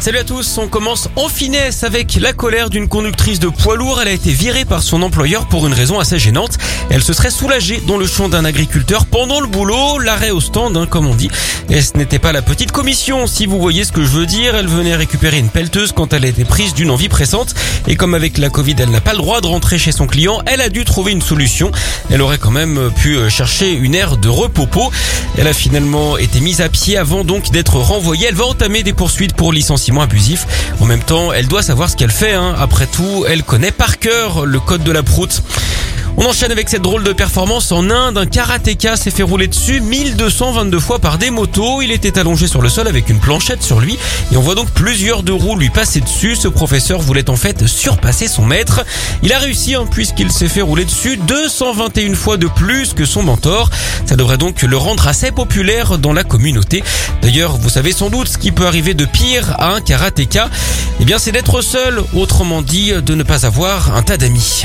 Salut à tous, on commence en finesse avec la colère d'une conductrice de poids lourd. Elle a été virée par son employeur pour une raison assez gênante. Elle se serait soulagée dans le champ d'un agriculteur pendant le boulot, l'arrêt au stand, hein, comme on dit. Et ce n'était pas la petite commission, si vous voyez ce que je veux dire. Elle venait récupérer une pelleteuse quand elle été prise d'une envie pressante. Et comme avec la Covid, elle n'a pas le droit de rentrer chez son client, elle a dû trouver une solution. Elle aurait quand même pu chercher une aire de repos. Elle a finalement été mise à pied avant donc d'être renvoyée. Elle va entamer des poursuites pour licenciement abusif. En même temps, elle doit savoir ce qu'elle fait. Hein. Après tout, elle connaît par cœur le code de la proute. On enchaîne avec cette drôle de performance en Inde. Un karatéka s'est fait rouler dessus 1222 fois par des motos. Il était allongé sur le sol avec une planchette sur lui et on voit donc plusieurs de roues lui passer dessus. Ce professeur voulait en fait surpasser son maître. Il a réussi hein, puisqu'il s'est fait rouler dessus 221 fois de plus que son mentor. Ça devrait donc le rendre assez populaire dans la communauté. D'ailleurs, vous savez sans doute ce qui peut arriver de pire à un karatéka. Eh bien, c'est d'être seul, autrement dit, de ne pas avoir un tas d'amis.